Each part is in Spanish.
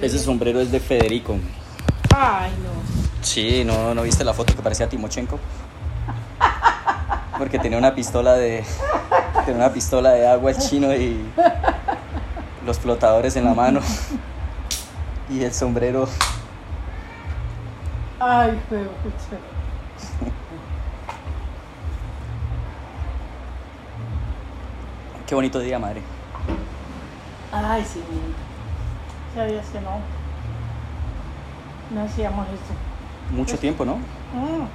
Ese sombrero es de Federico. Ay, no. Sí, ¿no, ¿no viste la foto que parecía Timochenko? Porque tenía una pistola de. Tenía una pistola de agua el chino y. Los flotadores en la mano. Y el sombrero. Ay, pucha. Qué bonito día, madre. Ay, sí. Sabías que no. No hacíamos esto. Mucho tiempo, ¿no? Mm.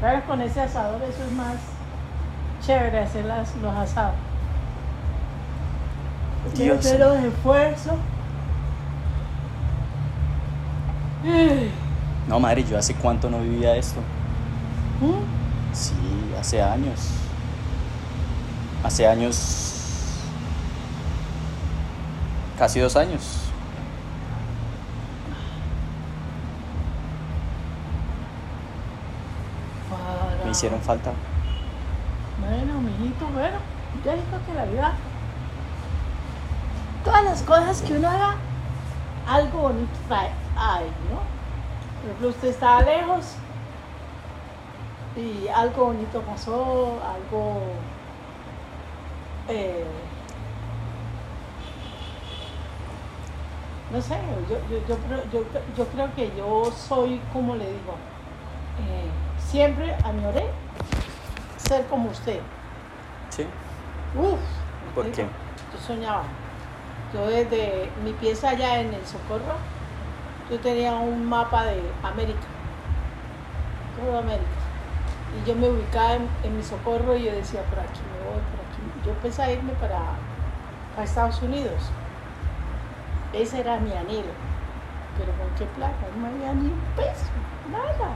Pero con ese asador eso es más chévere hacer las- los asados. Dios. Pero de esfuerzo. Ay. No, madre, yo hace cuánto no vivía esto. Mm. Sí, hace años. Hace años. Casi dos años. Para- Me hicieron falta. Bueno, mijito, bueno, ya dijo que la vida. Todas las cosas que uno haga, algo bonito trae. Ay, ¿no? Por ejemplo, usted estaba lejos y algo bonito pasó, algo. eh, no sé, yo, yo, yo, creo- yo, yo creo que yo soy, como le digo, eh, siempre añoré ser como usted. ¿Sí? Uf, ¿Por digo, qué? Yo soñaba. Yo desde mi pieza allá en el Socorro, yo tenía un mapa de América, toda América. Y yo me ubicaba en, en mi Socorro y yo decía, por aquí me voy, por aquí. Yo pensaba irme para, para Estados Unidos. Ese era mi anhelo. Pero con qué plata, no había ni un peso, nada.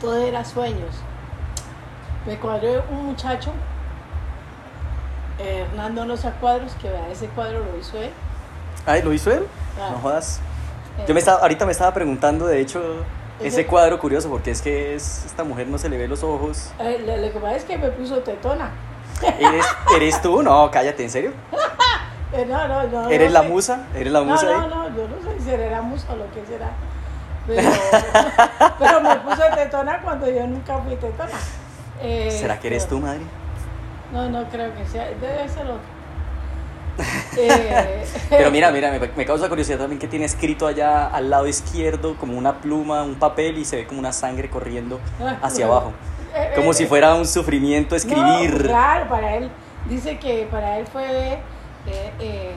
Todo era sueños. Me cuadró un muchacho, Hernando Nosa Cuadros, que vea, ese cuadro lo hizo él. Ay, ¿lo hizo él? Ah. No jodas. Eh, Yo me estaba, ahorita me estaba preguntando, de hecho, ese Ese- cuadro curioso, porque es que es, esta mujer no se le ve los ojos. eh, lo, lo que pasa es que me puso tetona. ¿Eres, ¿Eres tú? No, cállate, ¿en serio? Eh, no, no, no. ¿Eres no la sé. musa? ¿Eres la No, musa no, ahí? no, yo no sé si será musa o lo que será. Pero, pero me puso tetona cuando yo nunca fui tetona. Eh, ¿Será que eres pero- tú, madre? No, no creo que sea. Debe ser otro. Eh, Pero mira, mira, me, me causa curiosidad también que tiene escrito allá al lado izquierdo como una pluma, un papel y se ve como una sangre corriendo hacia abajo. Eh, Como eh, si fuera un sufrimiento escribir. No, claro, para él, dice que para él fue, eh, eh,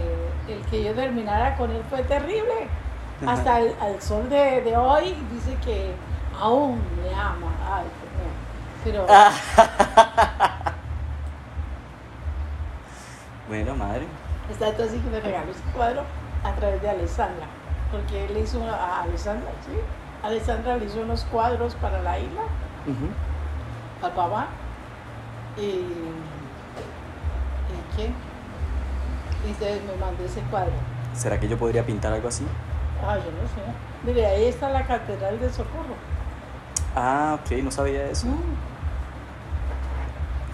el que yo terminara con él fue terrible. Hasta el al sol de, de hoy dice que aún me ama. Ay. Pero, Ah. Bueno, madre. está así que me regaló ese cuadro a través de Alessandra. Porque él le hizo a Alessandra, ¿sí? Alessandra le hizo unos cuadros para la isla, Ujú. Al papá. Y. ¿Y qué? Y entonces me mandó ese cuadro. ¿Será que yo podría pintar algo así? Ah, yo no sé. Mire, ahí está la Catedral de Socorro. Ah, ok, no sabía eso. Mm.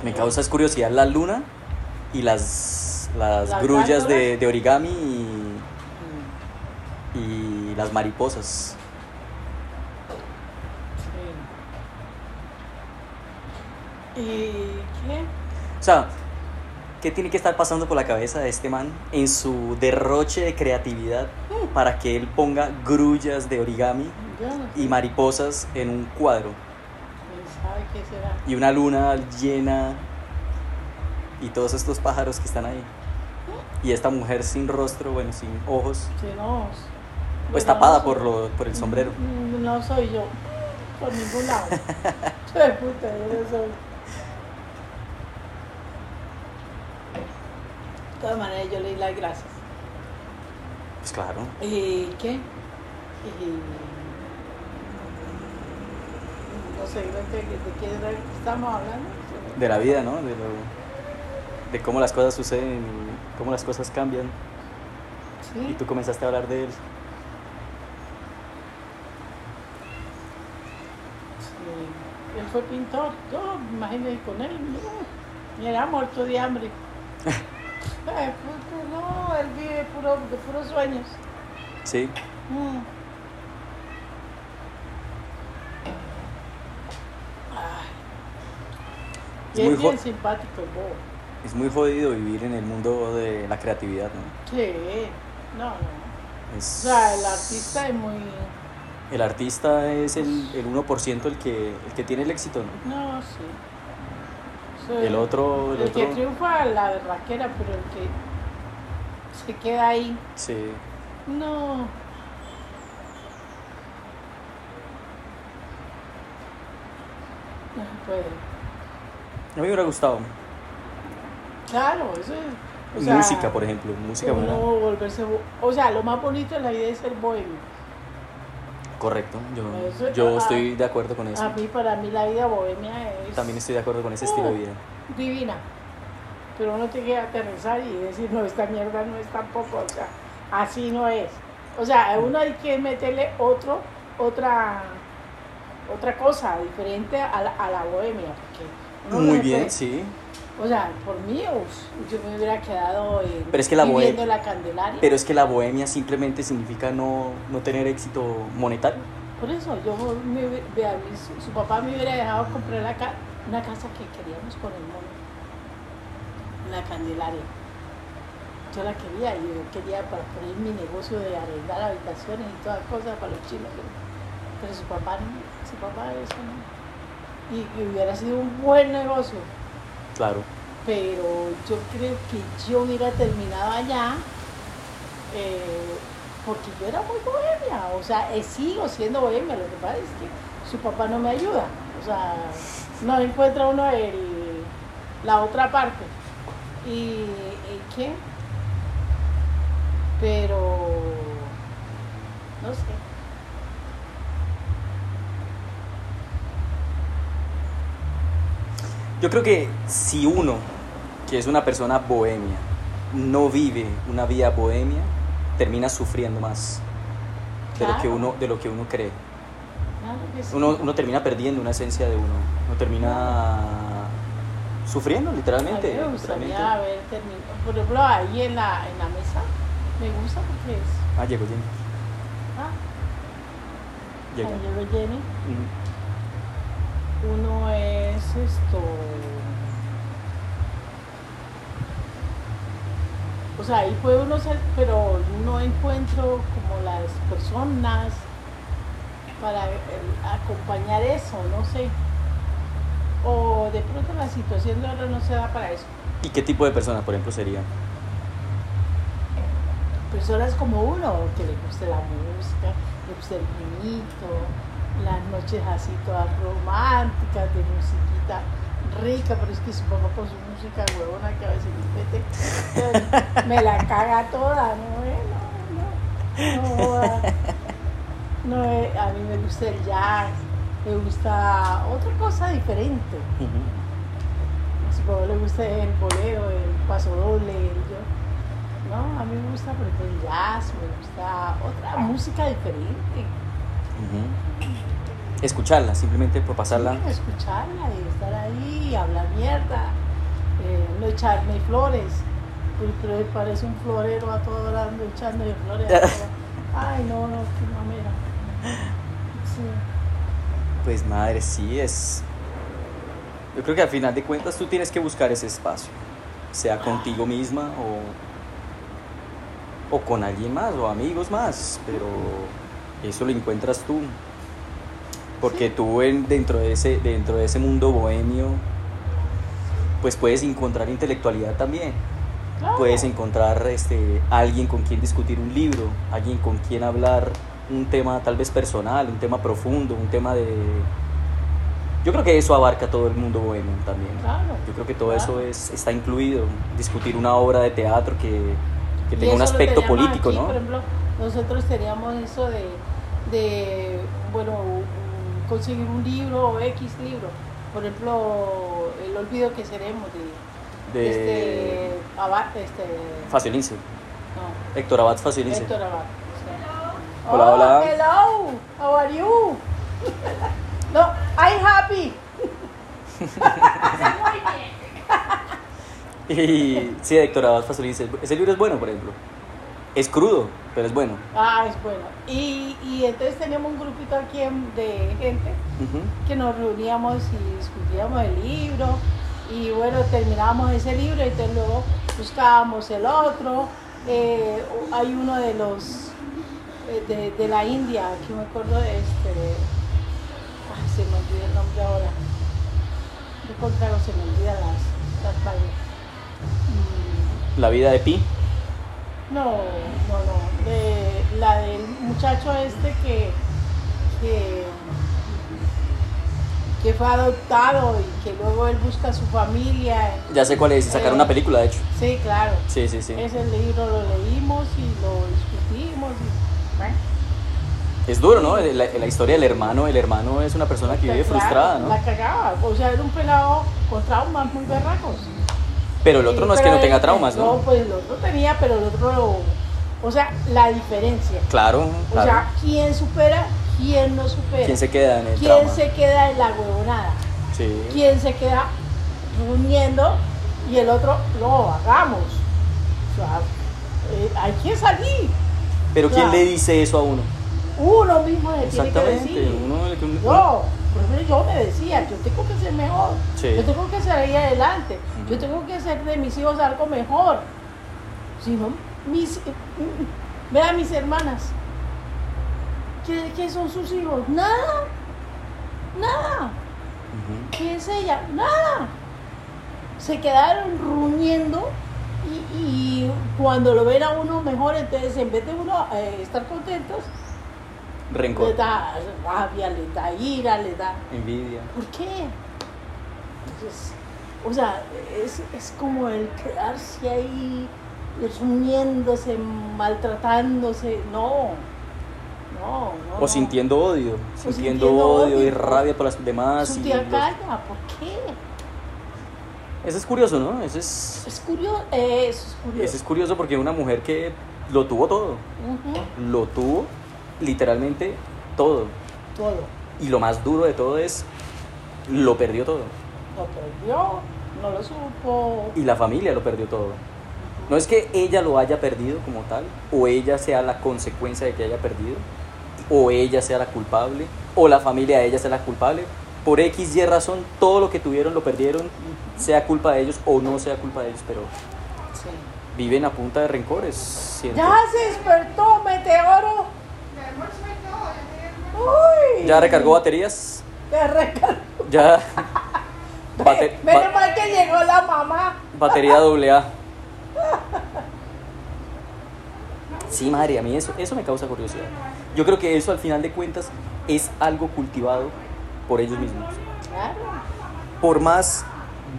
Me causa es curiosidad la luna y las, las, Las grullas de, origami y, y las mariposas. ¿Y qué? O sea, ¿qué tiene que estar pasando por la cabeza de este man en su derroche de creatividad para que él ponga grullas de origami y mariposas en un cuadro? ¿Quién sabe qué será? Y una luna llena y todos estos pájaros que están ahí. Y esta mujer sin rostro, bueno, sin ojos, Si no. pues tapada no por, lo, por el sombrero. Mm, No soy yo. Por ningún lado. Soy puta, yo soy. De todas maneras, yo le di las gracias. Pues claro. ¿Y qué? Y... No sé, ¿de qué, estamos hablando? De la vida, ¿no? De, lo, de cómo las cosas suceden y cómo las cosas cambian. Sí. Y tú comenzaste a hablar de él. Sí. Él fue pintor. Yo me imaginé con él. Y era muerto de hambre. Ay, puto, no, él vive puro, de puros sueños. Sí. Mm. Ay. Es Y muy es bien simpático el bobo. Es muy jodido vivir en el mundo de la creatividad, ¿no? Sí, no, no. Es- O sea, el artista es muy... el artista es el, el 1% el que, el que tiene el éxito, ¿no? No, sí. Sí. El otro, el El que triunfa la berraquera, pero el que se queda ahí, sí. no. No se puede. A mí me hubiera gustado. Claro, eso es. o sea, música, por ejemplo. Música volverse. O sea, lo más bonito de la vida es ser bohemio. Correcto. Yo, yo ah, estoy de acuerdo con eso. A mí, para mí, la vida bohemia es También estoy de acuerdo con ese estilo de vida. divina. Pero uno tiene que aterrizar y decir, no, esta mierda no es tampoco, o sea, así no es. O sea, a uno hay que meterle otro, otra, otra cosa diferente a la, a la bohemia. Porque Muy bien, puede- sí. O sea, por mí, uf, yo me hubiera quedado en, Pero es que la viviendo en la Candelaria. Pero es que la bohemia simplemente significa no, no tener éxito monetario. Por eso, yo me, vea, su, su papá me hubiera dejado comprar la ca- una casa que queríamos con el mono, la Candelaria. Yo la quería, y yo quería para poner mi negocio de arrendar habitaciones y todas cosas para los chinos. Pero, su papá no, su papá eso no. Y, y hubiera sido un buen negocio, Claro. pero yo creo que yo hubiera terminado allá eh, porque yo era muy bohemia, o sea, eh, sigo siendo bohemia, lo que pasa es que su papá no me ayuda, o sea, no encuentra uno el, la otra parte. ¿Y, y qué? Pero, no sé. Yo creo que si uno, que es una persona bohemia, no vive una vida bohemia, termina sufriendo más de lo que uno, de lo que uno cree. Claro que sí. Uno, uno termina perdiendo una esencia de uno. Uno termina sufriendo, A literalmente. mí me gustaría literalmente. haber terminado, por ejemplo, ahí en la, en la mesa, me gusta porque es, Ah, llegó Jenny. ah, llegó Jenny, Mm. Uno es esto, o sea, ahí puede uno ser, pero no encuentro como las personas para eh, acompañar eso, no sé. O de pronto la situación de ahora no se da para eso. ¿Y qué tipo de personas, por ejemplo, serían? personas como uno, que le guste la música, le guste el vinito, las noches así todas románticas, de musiquita rica, pero es que su papá con su música huevona que a veces me mete, me la caga toda, no, eh, no, no, no, no, eh, a mí me gusta el jazz, me gusta otra cosa diferente. Ujú. A su papá le gusta el bolero, el paso doble, el yo. No, a mí me gusta el jazz, me gusta otra música diferente. Ujú. Escucharla, simplemente por pasarla. Sí, escucharla y estar ahí y hablar mierda, eh, no echarme flores. Pero, parece un florero a todo hora ando echándole flores. a todo. Ay, no, no, qué mamera. Sí. Pues madre, sí es. Yo creo que al final de cuentas tú tienes que buscar ese espacio, sea contigo misma o, o con alguien más o amigos más, pero eso lo encuentras tú. Porque tú en- dentro, de ese, dentro de ese mundo bohemio, pues puedes encontrar intelectualidad también. Claro. Puedes encontrar este, alguien con quien discutir un libro, alguien con quien hablar un tema tal vez personal, un tema profundo, un tema de... Yo creo que eso abarca todo el mundo bohemio también. Claro. Yo creo que todo claro. eso es, está incluido. Discutir una obra de teatro que, que tenga un aspecto político, aquí, ¿no? Por ejemplo, nosotros teníamos eso de, de bueno, conseguir un libro o X libro. Por ejemplo, El olvido que seremos de, De este, Abad, este, Faciolince. no, Héctor Abad Faciolince. Héctor Abad. sí. Hola, oh, hola. Hello, how are you? no, I'm happy. Y sí, Héctor Abad Fasolí dice, ese libro es bueno, por ejemplo. Es crudo, pero es bueno. Ah, es bueno. Y, y entonces teníamos un grupito aquí de gente que nos reuníamos y discutíamos el libro y bueno, terminábamos ese libro y entonces luego buscábamos el otro. Eh, hay uno de los eh, de, de la India, que me acuerdo de este, ay, se me olvida el nombre ahora. De contrario, se me olvidan las, las. Mm, La vida de Pi. No, no, no. De, la del muchacho este que, que, que fue adoptado y que luego él busca a su familia. Ya sé cuál es, sacaron Eh. una película, de hecho. Sí, claro. Sí, sí, sí. Ese libro lo leímos y lo discutimos. Y, bueno, Es duro, ¿no? La, la historia del hermano, el hermano es una persona que vive claro, frustrada, ¿no? La cagaba. O sea, era un pelado con traumas muy berracos. Pero el otro no es que no tenga traumas, No, ¿no? pues el otro tenía, pero el otro lo. O sea, la diferencia. Claro, O claro. sea, ¿quién supera? ¿Quién no supera? ¿Quién se queda en el ¿Quién trauma? se queda en la huevonada? Sí. ¿Quién se queda rumiendo y el otro, no, hagamos? O sea, eh, hay que salir. Pero ¿quién le dice eso a uno? Uno mismo se tiene que Exactamente. decir. Uno, el que- Yo, por ejemplo, yo me decía, yo tengo que ser mejor, Sí. yo tengo que salir adelante, yo tengo que hacer de mis hijos algo mejor. Si no, mis, vean mis hermanas, ¿qué, qué son sus hijos? Nada, nada. ¿Qué es ella? Nada. Se quedaron rumiendo y, y cuando lo ven a uno mejor, entonces en vez de uno eh, estar contentos, le Rencor, da rabia, le da ira, le da... envidia. ¿Por qué? Entonces, o sea, es, es como el quedarse ahí rumiéndose, maltratándose. No, no, no. O sintiendo odio, O sintiendo, sintiendo odio, y rabia por las demás. Su y tía los- calla, ¿por qué? Eso es curioso, ¿no? Eso es, Es curioso, eso es curioso. eso es curioso porque una mujer que lo tuvo todo, lo tuvo literalmente todo. Todo. Y lo más duro de todo es, lo perdió todo. Lo perdió, no lo supo. Y la familia lo perdió todo. No es que ella lo haya perdido como tal, o ella sea la consecuencia de que haya perdido, o ella sea la culpable, o la familia de ella sea la culpable. Por X y razón, todo lo que tuvieron lo perdieron, sea culpa de ellos o no sea culpa de ellos, pero Sí. viven a punta de rencores. siento. Ya se despertó, meteoro. Uy. ¿Ya recargó baterías? Ya recargó. Ya. Bate- Menos mal que llegó la mamá. batería doble A. Sí, madre, a mí eso, eso me causa curiosidad. Yo creo que eso al final de cuentas es algo cultivado por ellos mismos. Claro. Por más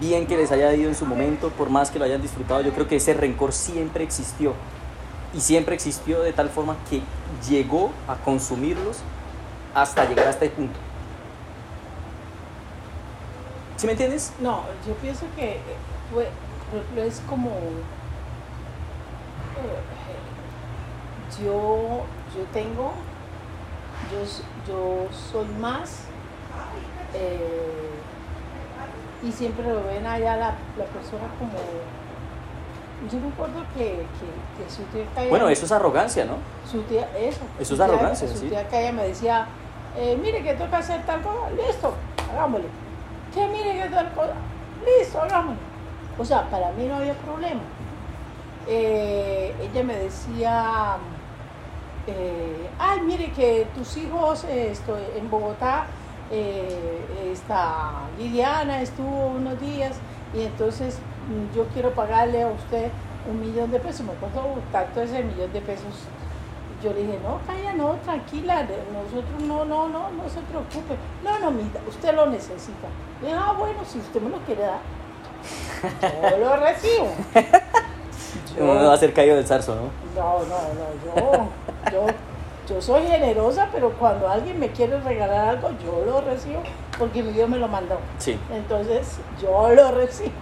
bien que les haya ido en su momento, por más que lo hayan disfrutado, yo creo que ese rencor siempre existió. Y siempre existió de tal forma que llegó a consumirlos hasta llegar a este punto. ¿Sí me entiendes? No, yo pienso que eh, es como eh, yo, yo tengo, yo, yo soy más eh, y siempre lo ven allá la, la persona como yo me acuerdo que, que, que su tía Calla- Bueno, eso es arrogancia, ¿no? su tía, eso. Eso su es tía- arrogancia, Su sí. tía Calla me decía, eh, mire que toca hacer tal cosa, listo, hagámosle. Que mire que tal cosa, listo, hagámosle. O sea, para mí no había problema. Eh, ella me decía, eh, ay, mire que tus hijos esto, en Bogotá, esta Liliana estuvo unos días y entonces yo quiero pagarle a usted un millón de pesos. Me costó tanto ese millón de pesos. Yo le dije, no, calla, no, tranquila, nosotros no, no, no, no se preocupe. No, no, mira, usted lo necesita. Le dije, ah, bueno, si usted me lo quiere dar, yo lo recibo. No va a ser caído del zarzo, ¿no? No, no, no, yo, yo, yo soy generosa, pero cuando alguien me quiere regalar algo, yo lo recibo porque mi Dios me lo mandó. Sí. Entonces, yo lo recibo.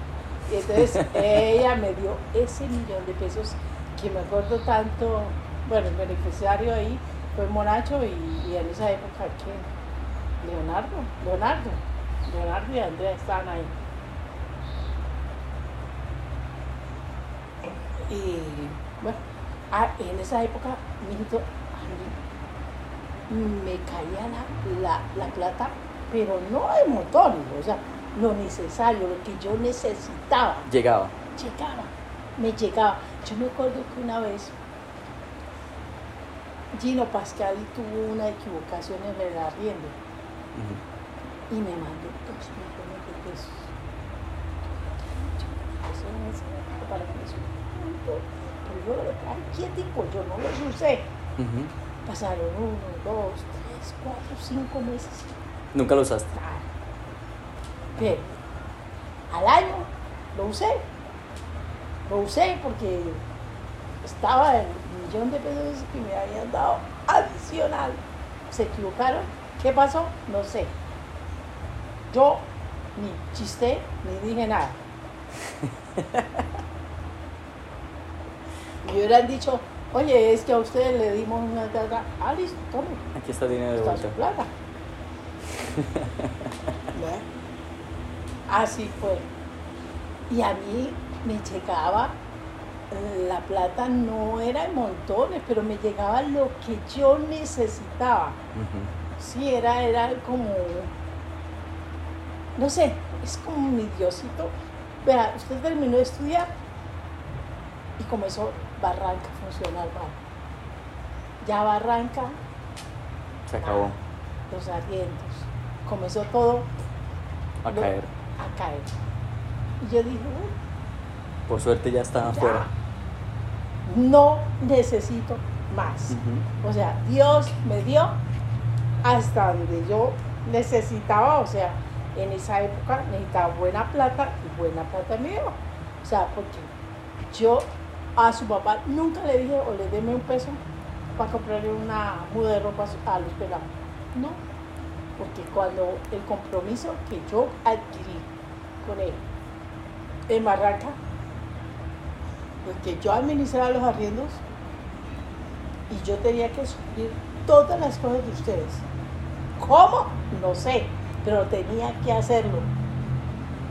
Y entonces ella me dio ese millón de pesos que me acuerdo tanto, bueno, el beneficiario ahí fue Monacho y, en esa época que Leonardo, Leonardo, Leonardo y Andrea estaban ahí. Y bueno, ah, en esa época, mijito, a mí me caía la, la, la plata, pero no de montones, o sea, lo necesario, lo que yo necesitaba, Llegaba. llegaba, me llegaba. Yo me acuerdo que una vez Gino Pascal tuvo una equivocación en el arriendo Ujú. y me mandó dos millones de pesos. Para que. Pero yo lo traje quietico, yo no los usé. Pasaron uno, dos, tres, cuatro, cinco meses. Nunca lo usaste. Pero al año lo usé. Lo usé porque estaba el millón de pesos que me habían dado adicional. Se equivocaron. ¿Qué pasó? No sé. Yo ni chisté ni dije nada. Y hubieran dicho, oye, es que a ustedes le dimos una carga. Ah, listo, tome. Aquí está el dinero de Está su plata. Así fue. Y a mí me llegaba, la plata no era en montones, pero me llegaba lo que yo necesitaba. Sí, era, era como, no sé, es como mi diosito. Vea, usted terminó de estudiar y comenzó Barranca Funcional Banco. Ya Barranca Se acabó. los arriendos. Comenzó todo A lo- caer. Caer. Y yo dije, "Uy, Por suerte ya estaban ya, afuera. no necesito más. O sea, Dios me dio hasta donde yo necesitaba, o sea, en esa época necesitaba buena plata y buena plata me dio. O sea, porque yo a su papá nunca le dije o le déme un peso para comprarle una muda de ropa a los pelados. No, porque cuando el compromiso que yo adquirí con él en Barranca, porque yo administraba los arriendos y yo tenía que suplir todas las cosas de ustedes. ¿Cómo? No sé, pero tenía que hacerlo.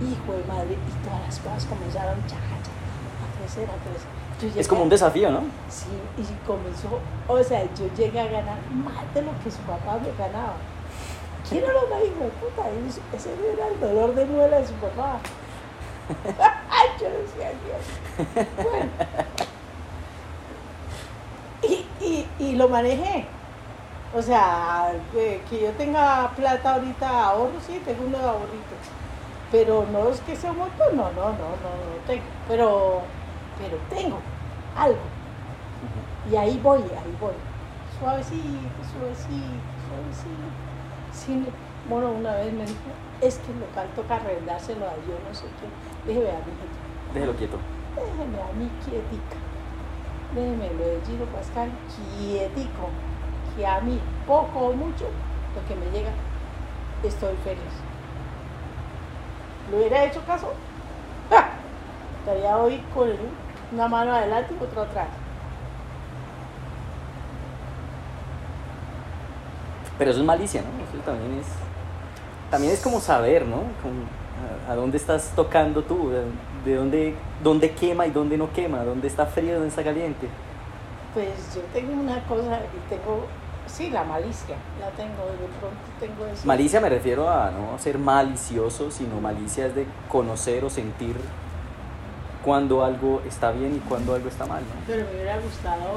Hijo de madre, y todas las cosas comenzaron a crecer, a crecer. Es como un desafío, ¿no? Sí, y comenzó, o sea, yo llegué a ganar más de lo que su papá me ganaba. ¿Quién era una hijo de puta? Ese- Ese era el dolor de muela de su papá. Yo decía, Dios. Bueno. Y, y, y lo manejé. O sea, que, que yo tenga plata ahorita, ahorro, sí, tengo unos ahorritos. Pero no es que sea un montón, no, no, no, no, no tengo. Pero, pero tengo algo. Y ahí voy, ahí voy. Suavecito, suavecito, suavecito. Sí, bueno, una vez me dijo, es que el local toca arrendárselo a yo no sé qué. Dije, vea, mijito, Déjelo quieto. déjeme a mí quietica. Déjeme lo de Giro Pascal quietico. Que a mí, poco o mucho, lo que me llega, estoy feliz. ¿Lo hubiera hecho caso? ¡Ja! Estaría hoy con una mano adelante y otra atrás. Pero eso es malicia, ¿no? Eso también es. También es como saber, ¿no? Como a, a dónde estás tocando tú, de, de dónde, dónde quema y dónde no quema, dónde está frío dónde está caliente. Pues yo tengo una cosa y tengo, sí, la malicia, la tengo, de pronto tengo eso. Malicia me refiero a no ser malicioso, sino malicia es de conocer o sentir cuando algo está bien y cuando algo está mal, ¿no? Pero me hubiera gustado,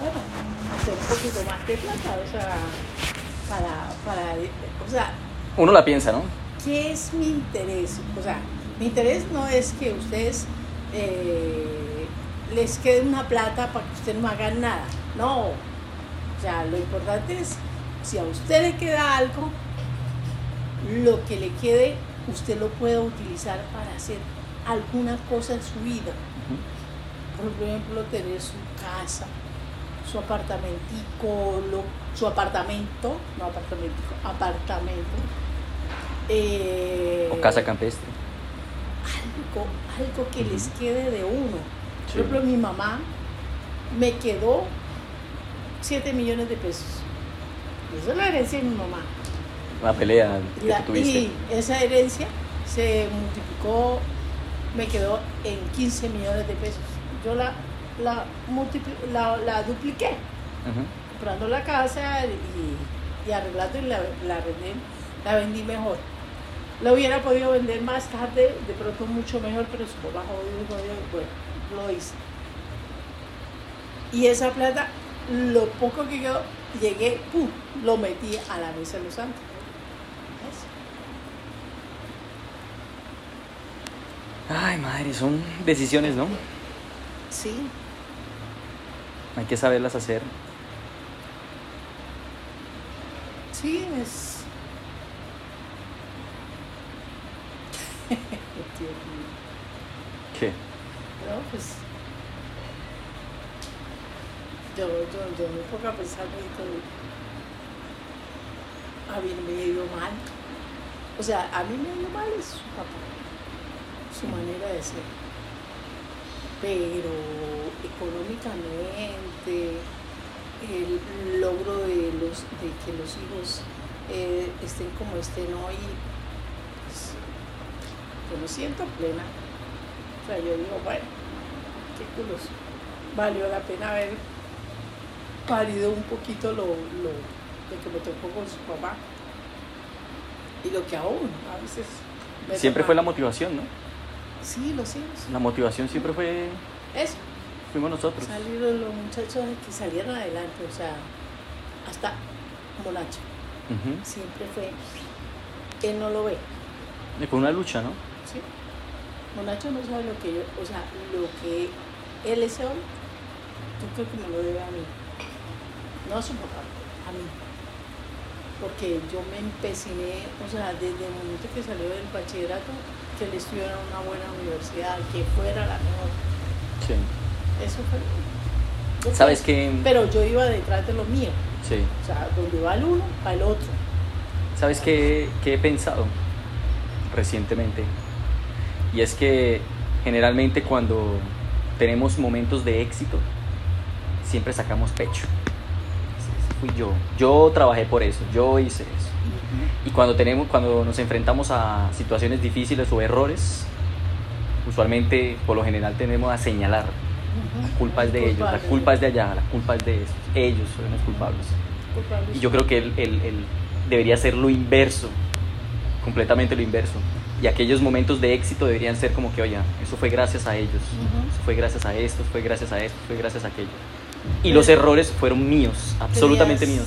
bueno, hacer un poquito más de plata, o sea, para, para, o sea, Uno la piensa, ¿no? ¿qué es mi interés? O sea, mi interés no es que ustedes eh, les quede una plata para que ustedes no hagan nada, no. O sea, lo importante es, si a usted le queda algo, lo que le quede, usted lo pueda utilizar para hacer alguna cosa en su vida. Por ejemplo, tener su casa, su apartamentico, lo- su apartamento, no apartamentico, apartamento. eh, O casa campestre. algo, algo que les quede de uno. Sí. Por ejemplo, mi mamá me quedó 7 millones de pesos. Y Eso es la herencia de mi mamá. Una pelea que La- tú tuviste. y esa herencia se multiplicó, me quedó en 15 millones de pesos. yo la, la, la, la dupliqué, comprando la casa y, y arreglando y la, la, vendí, la vendí mejor. La hubiera podido vender más tarde, de pronto mucho mejor, pero su papá jodido, jodido, bueno, lo hice. Y esa plata, lo poco que quedó, llegué, pum, lo metí a la mesa de los santos. Ay, madre, son decisiones, ¿no? Sí, Hay que saberlas hacer. sí, es. ¿Qué? No, pues. Yo, yo, yo me pongo a pensar. A mí me ha ido mal. O sea, a mí me ha ido mal es su papá, su manera de ser. Pero económicamente, el logro de, los, de que los hijos eh, estén como estén hoy, pues, yo me siento plena. O sea, yo digo, bueno, qué culos. Valió la pena haber parido un poquito lo, lo, lo que me tocó con su papá. Y lo que aún a veces... me Siempre fue la motivación, ¿no? Sí, lo sé. sí. La motivación siempre fue, Eso, fuimos nosotros. salieron los muchachos que salieron adelante, o sea, hasta Monacho. Siempre fue, él no lo ve, Y Fue una lucha, ¿no? ¿sí? Monacho no sabe lo que yo, o sea, lo que él es hoy, yo creo que me lo debe a mí. No a su papá, a mí. Porque yo me empeciné, o sea, desde el momento que salió del bachillerato, que él estudiara en una buena universidad, que fuera la mejor. Sí. Eso fue. yo ¿Sabes qué? Pero yo iba detrás de lo mío. Sí. O sea, donde va el uno, va el otro. ¿Sabes qué, qué he pensado recientemente? Y es que generalmente cuando tenemos momentos de éxito, siempre sacamos pecho. Fui yo. Yo trabajé por eso, yo hice eso. Y cuando, tenemos, cuando nos enfrentamos a situaciones difíciles o errores, usualmente, por lo general, tenemos a señalar. La culpa es de ellos, la culpa es de allá, la culpa es de esos. Ellos son los culpables. Y yo creo que él, él- él debería ser lo inverso, completamente lo inverso. Y aquellos momentos de éxito deberían ser como que, oye, eso fue gracias a ellos, eso fue gracias a esto, fue gracias a esto, fue gracias a aquello. Y los errores fueron míos, absolutamente míos.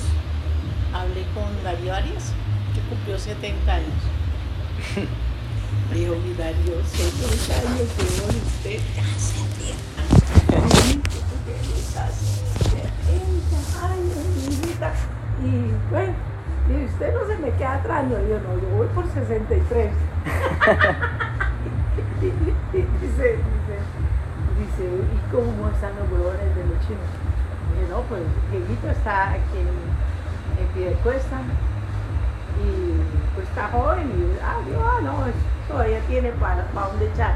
Hablé con Darío Arias, que cumplió 70 años. Dijo, mi Darío, 70 años, usted ya se atienda. Ya 70 años, mi hijita. Y bueno, y usted no se me queda atrás, no, yo no, yo voy por 63. y dice, dice, dice, ¿y cómo están los huevones de los chinos? Dije, no, pues Dieguito está aquí en, en Piedecuesta y pues está joven y ah, ah, no, es- todavía tiene para, para echar.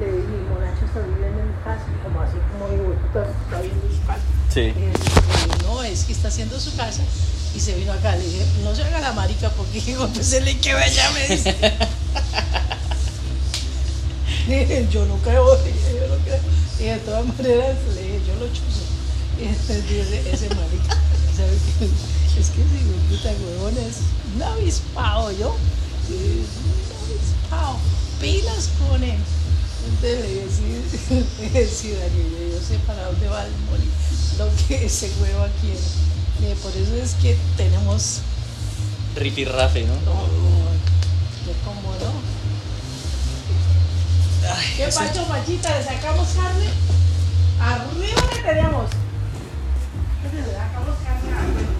Le dije, mi monacho está viviendo en mi casa, como así como digo, está, está viendo su casa. Sí. Dice, no, es que está haciendo su casa y se vino acá. Le dije, no se haga la marica porque pues se le queda allá, me dice. Dije, yo no creo, yo no creo. Y de todas maneras, le dije, yo lo chuzo. Y entonces dice, ese marica, ¿sabe qué? Es que si me puta huevón es un avispado yo. Es un avispado. Pilas con él de decir, yo sé para dónde va el moli, lo que ese huevo aquí eh, por eso es que tenemos... Ripirrafe, ¿no? No, yo como no. ¿Qué ese... pacho, machita? ¿Le sacamos carne? Arriba le tenemos. Le sacamos carne arriba.